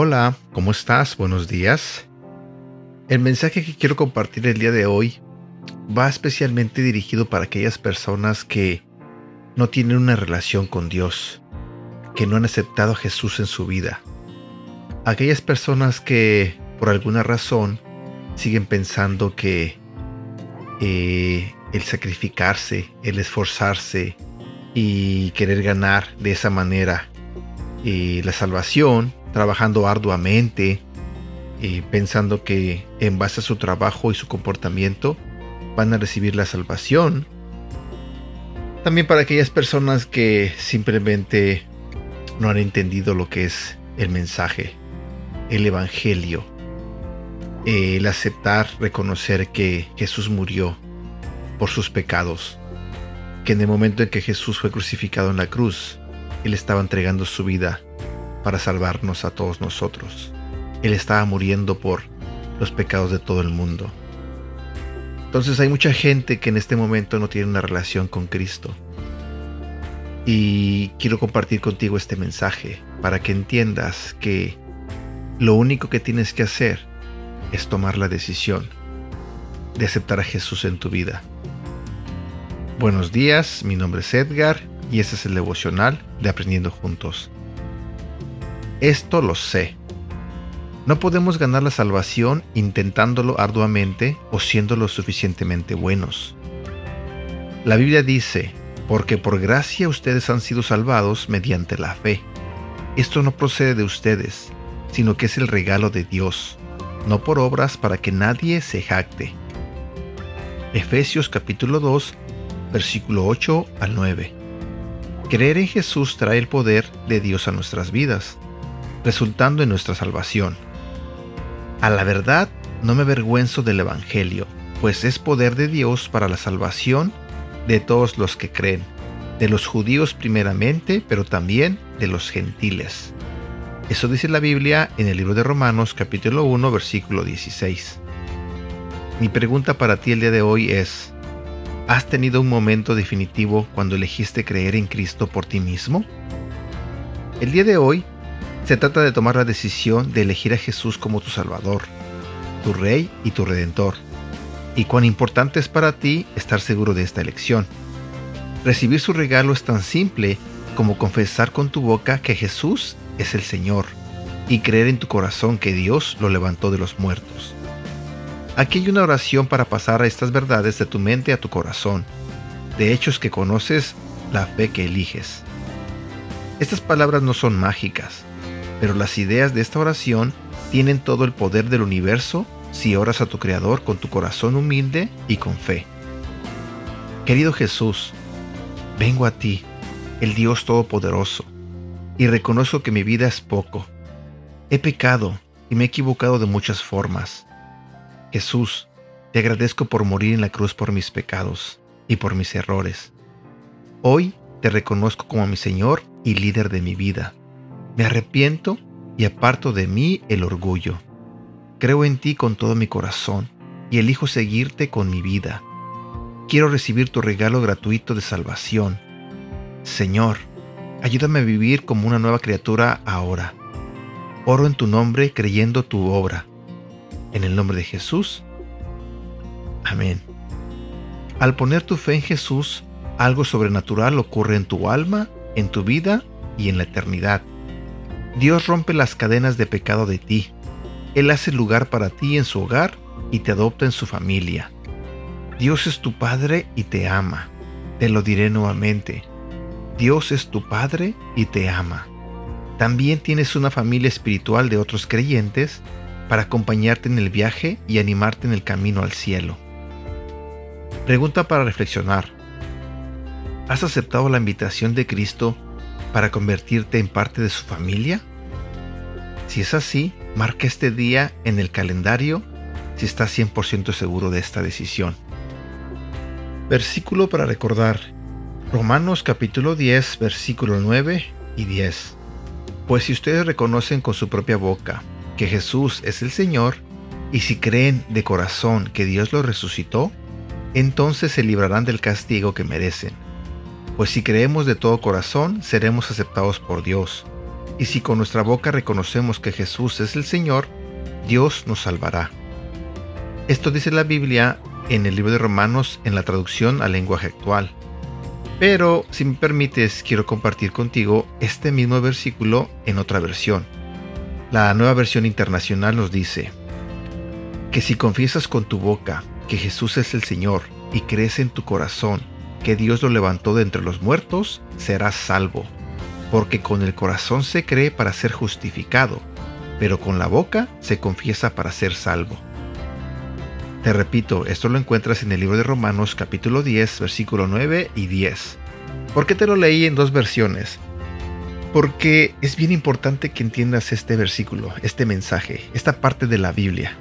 Hola, ¿cómo estás? Buenos días. El mensaje que quiero compartir el día de hoy va especialmente dirigido para aquellas personas que no tienen una relación con Dios, que no han aceptado a Jesús en su vida. Aquellas personas que por alguna razón siguen pensando que eh, el sacrificarse, el esforzarse y querer ganar de esa manera eh, la salvación, trabajando arduamente, eh, pensando que en base a su trabajo y su comportamiento van a recibir la salvación. También para aquellas personas que simplemente no han entendido lo que es el mensaje, el Evangelio, el aceptar, reconocer que Jesús murió por sus pecados, que en el momento en que Jesús fue crucificado en la cruz, Él estaba entregando su vida para salvarnos a todos nosotros. Él estaba muriendo por los pecados de todo el mundo. Entonces hay mucha gente que en este momento no tiene una relación con Cristo. Y quiero compartir contigo este mensaje para que entiendas que lo único que tienes que hacer es tomar la decisión de aceptar a Jesús en tu vida. Buenos días, mi nombre es Edgar y este es el devocional de Aprendiendo Juntos. Esto lo sé no podemos ganar la salvación intentándolo arduamente o siendo lo suficientemente buenos. La Biblia dice, porque por gracia ustedes han sido salvados mediante la fe. Esto no procede de ustedes, sino que es el regalo de Dios, no por obras para que nadie se jacte. Efesios capítulo 2, versículo 8 al 9. Creer en Jesús trae el poder de Dios a nuestras vidas, resultando en nuestra salvación. A la verdad, no me avergüenzo del Evangelio, pues es poder de Dios para la salvación de todos los que creen, de los judíos primeramente, pero también de los gentiles. Eso dice la Biblia en el libro de Romanos capítulo 1 versículo 16. Mi pregunta para ti el día de hoy es, ¿has tenido un momento definitivo cuando elegiste creer en Cristo por ti mismo? El día de hoy se trata de tomar la decisión de elegir a Jesús como tu Salvador, tu Rey y tu Redentor. Y cuán importante es para ti estar seguro de esta elección. Recibir su regalo es tan simple como confesar con tu boca que Jesús es el Señor y creer en tu corazón que Dios lo levantó de los muertos. Aquí hay una oración para pasar a estas verdades de tu mente a tu corazón, de hechos que conoces, la fe que eliges. Estas palabras no son mágicas, pero las ideas de esta oración tienen todo el poder del universo si oras a tu Creador con tu corazón humilde y con fe. Querido Jesús, vengo a ti, el Dios Todopoderoso, y reconozco que mi vida es poco. He pecado y me he equivocado de muchas formas. Jesús, te agradezco por morir en la cruz por mis pecados y por mis errores. Hoy te reconozco como mi Señor y líder de mi vida. Me arrepiento y aparto de mí el orgullo. Creo en ti con todo mi corazón y elijo seguirte con mi vida. Quiero recibir tu regalo gratuito de salvación. Señor, ayúdame a vivir como una nueva criatura ahora. Oro en tu nombre creyendo tu obra. En el nombre de Jesús. Amén. Al poner tu fe en Jesús, algo sobrenatural ocurre en tu alma, en tu vida y en la eternidad. Dios rompe las cadenas de pecado de ti. Él hace lugar para ti en su hogar y te adopta en su familia. Dios es tu Padre y te ama. Te lo diré nuevamente. Dios es tu Padre y te ama. También tienes una familia espiritual de otros creyentes para acompañarte en el viaje y animarte en el camino al cielo. Pregunta para reflexionar. ¿Has aceptado la invitación de Cristo para convertirte en parte de su familia? Si es así, marca este día en el calendario si estás 100% seguro de esta decisión. Versículo para recordar. Romanos capítulo 10, versículo 9 y 10. Pues si ustedes reconocen con su propia boca que Jesús es el Señor, y si creen de corazón que Dios lo resucitó, entonces se librarán del castigo que merecen pues si creemos de todo corazón, seremos aceptados por Dios, y si con nuestra boca reconocemos que Jesús es el Señor, Dios nos salvará. Esto dice la Biblia en el libro de Romanos en la traducción al lenguaje actual. Pero si me permites, quiero compartir contigo este mismo versículo en otra versión. La nueva versión internacional nos dice que si confiesas con tu boca que Jesús es el Señor y crees en tu corazón que Dios lo levantó de entre los muertos, serás salvo. Porque con el corazón se cree para ser justificado, pero con la boca se confiesa para ser salvo. Te repito, esto lo encuentras en el libro de Romanos capítulo 10, versículo 9 y 10. ¿Por qué te lo leí en dos versiones? Porque es bien importante que entiendas este versículo, este mensaje, esta parte de la Biblia.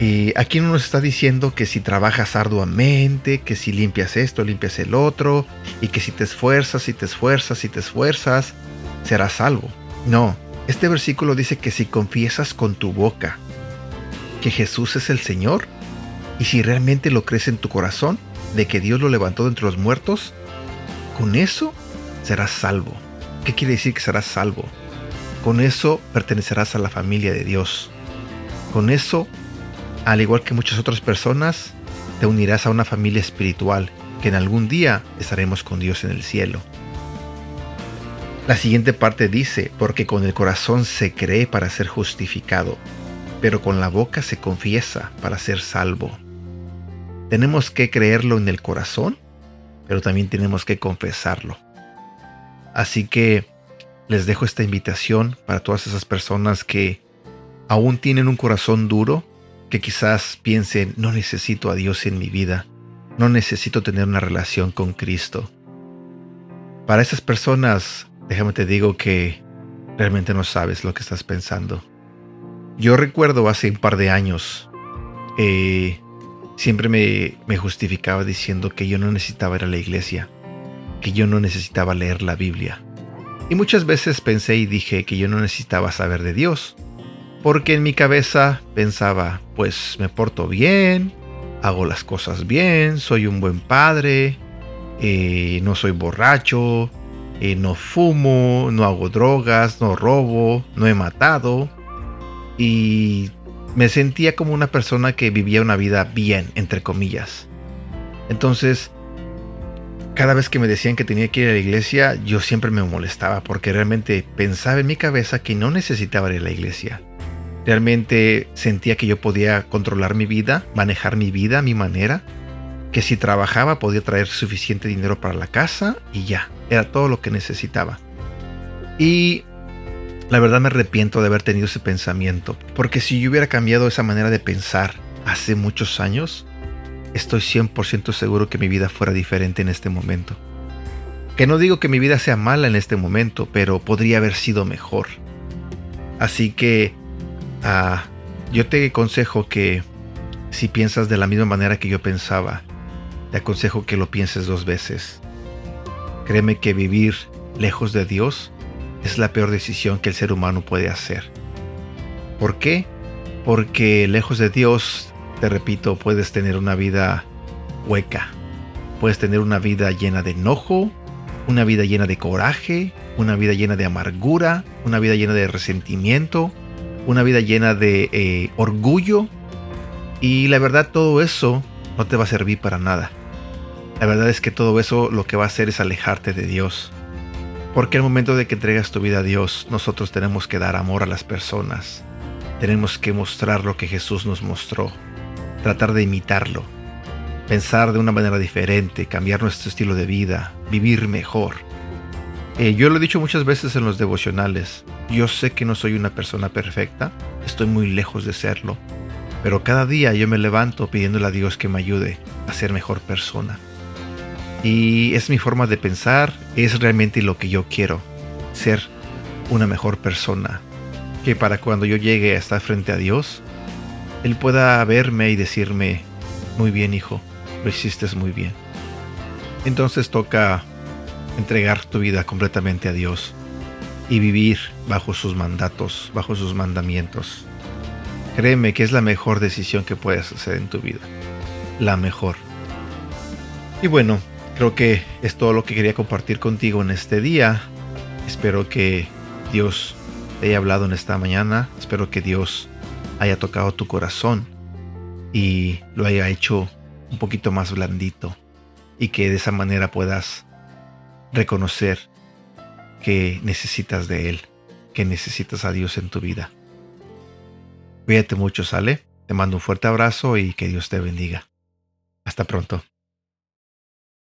Y aquí nos está diciendo que si trabajas arduamente, que si limpias esto, limpias el otro, y que si te esfuerzas, y te esfuerzas, y te esfuerzas, serás salvo. No, este versículo dice que si confiesas con tu boca que Jesús es el Señor, y si realmente lo crees en tu corazón, de que Dios lo levantó de entre los muertos, con eso serás salvo. ¿Qué quiere decir que serás salvo? Con eso pertenecerás a la familia de Dios. Con eso al igual que muchas otras personas, te unirás a una familia espiritual que en algún día estaremos con Dios en el cielo. La siguiente parte dice, porque con el corazón se cree para ser justificado, pero con la boca se confiesa para ser salvo. Tenemos que creerlo en el corazón, pero también tenemos que confesarlo. Así que les dejo esta invitación para todas esas personas que aún tienen un corazón duro, que quizás piensen, no necesito a Dios en mi vida, no necesito tener una relación con Cristo. Para esas personas, déjame te digo que realmente no sabes lo que estás pensando. Yo recuerdo hace un par de años, eh, siempre me, me justificaba diciendo que yo no necesitaba ir a la iglesia, que yo no necesitaba leer la Biblia. Y muchas veces pensé y dije que yo no necesitaba saber de Dios, porque en mi cabeza pensaba, pues me porto bien, hago las cosas bien, soy un buen padre, eh, no soy borracho, eh, no fumo, no hago drogas, no robo, no he matado. Y me sentía como una persona que vivía una vida bien, entre comillas. Entonces, cada vez que me decían que tenía que ir a la iglesia, yo siempre me molestaba porque realmente pensaba en mi cabeza que no necesitaba ir a la iglesia. Realmente sentía que yo podía controlar mi vida, manejar mi vida a mi manera, que si trabajaba podía traer suficiente dinero para la casa y ya, era todo lo que necesitaba. Y la verdad me arrepiento de haber tenido ese pensamiento, porque si yo hubiera cambiado esa manera de pensar hace muchos años, estoy 100% seguro que mi vida fuera diferente en este momento. Que no digo que mi vida sea mala en este momento, pero podría haber sido mejor. Así que Ah, yo te aconsejo que si piensas de la misma manera que yo pensaba, te aconsejo que lo pienses dos veces. Créeme que vivir lejos de Dios es la peor decisión que el ser humano puede hacer. ¿Por qué? Porque lejos de Dios, te repito, puedes tener una vida hueca. Puedes tener una vida llena de enojo, una vida llena de coraje, una vida llena de amargura, una vida llena de resentimiento, una vida llena de eh, orgullo y la verdad todo eso no te va a servir para nada. La verdad es que todo eso lo que va a hacer es alejarte de Dios. Porque al momento de que entregas tu vida a Dios, nosotros tenemos que dar amor a las personas. Tenemos que mostrar lo que Jesús nos mostró. Tratar de imitarlo. Pensar de una manera diferente, cambiar nuestro estilo de vida, vivir mejor. Eh, yo lo he dicho muchas veces en los devocionales. Yo sé que no soy una persona perfecta, estoy muy lejos de serlo, pero cada día yo me levanto pidiéndole a Dios que me ayude a ser mejor persona. Y es mi forma de pensar, es realmente lo que yo quiero, ser una mejor persona, que para cuando yo llegue a estar frente a Dios, Él pueda verme y decirme, muy bien hijo, lo hiciste muy bien. Entonces toca entregar tu vida completamente a Dios y vivir bajo sus mandatos, bajo sus mandamientos. Créeme que es la mejor decisión que puedes hacer en tu vida. La mejor. Y bueno, creo que es todo lo que quería compartir contigo en este día. Espero que Dios te haya hablado en esta mañana. Espero que Dios haya tocado tu corazón y lo haya hecho un poquito más blandito y que de esa manera puedas reconocer que necesitas de Él, que necesitas a Dios en tu vida. Cuídate mucho, sale. Te mando un fuerte abrazo y que Dios te bendiga. Hasta pronto.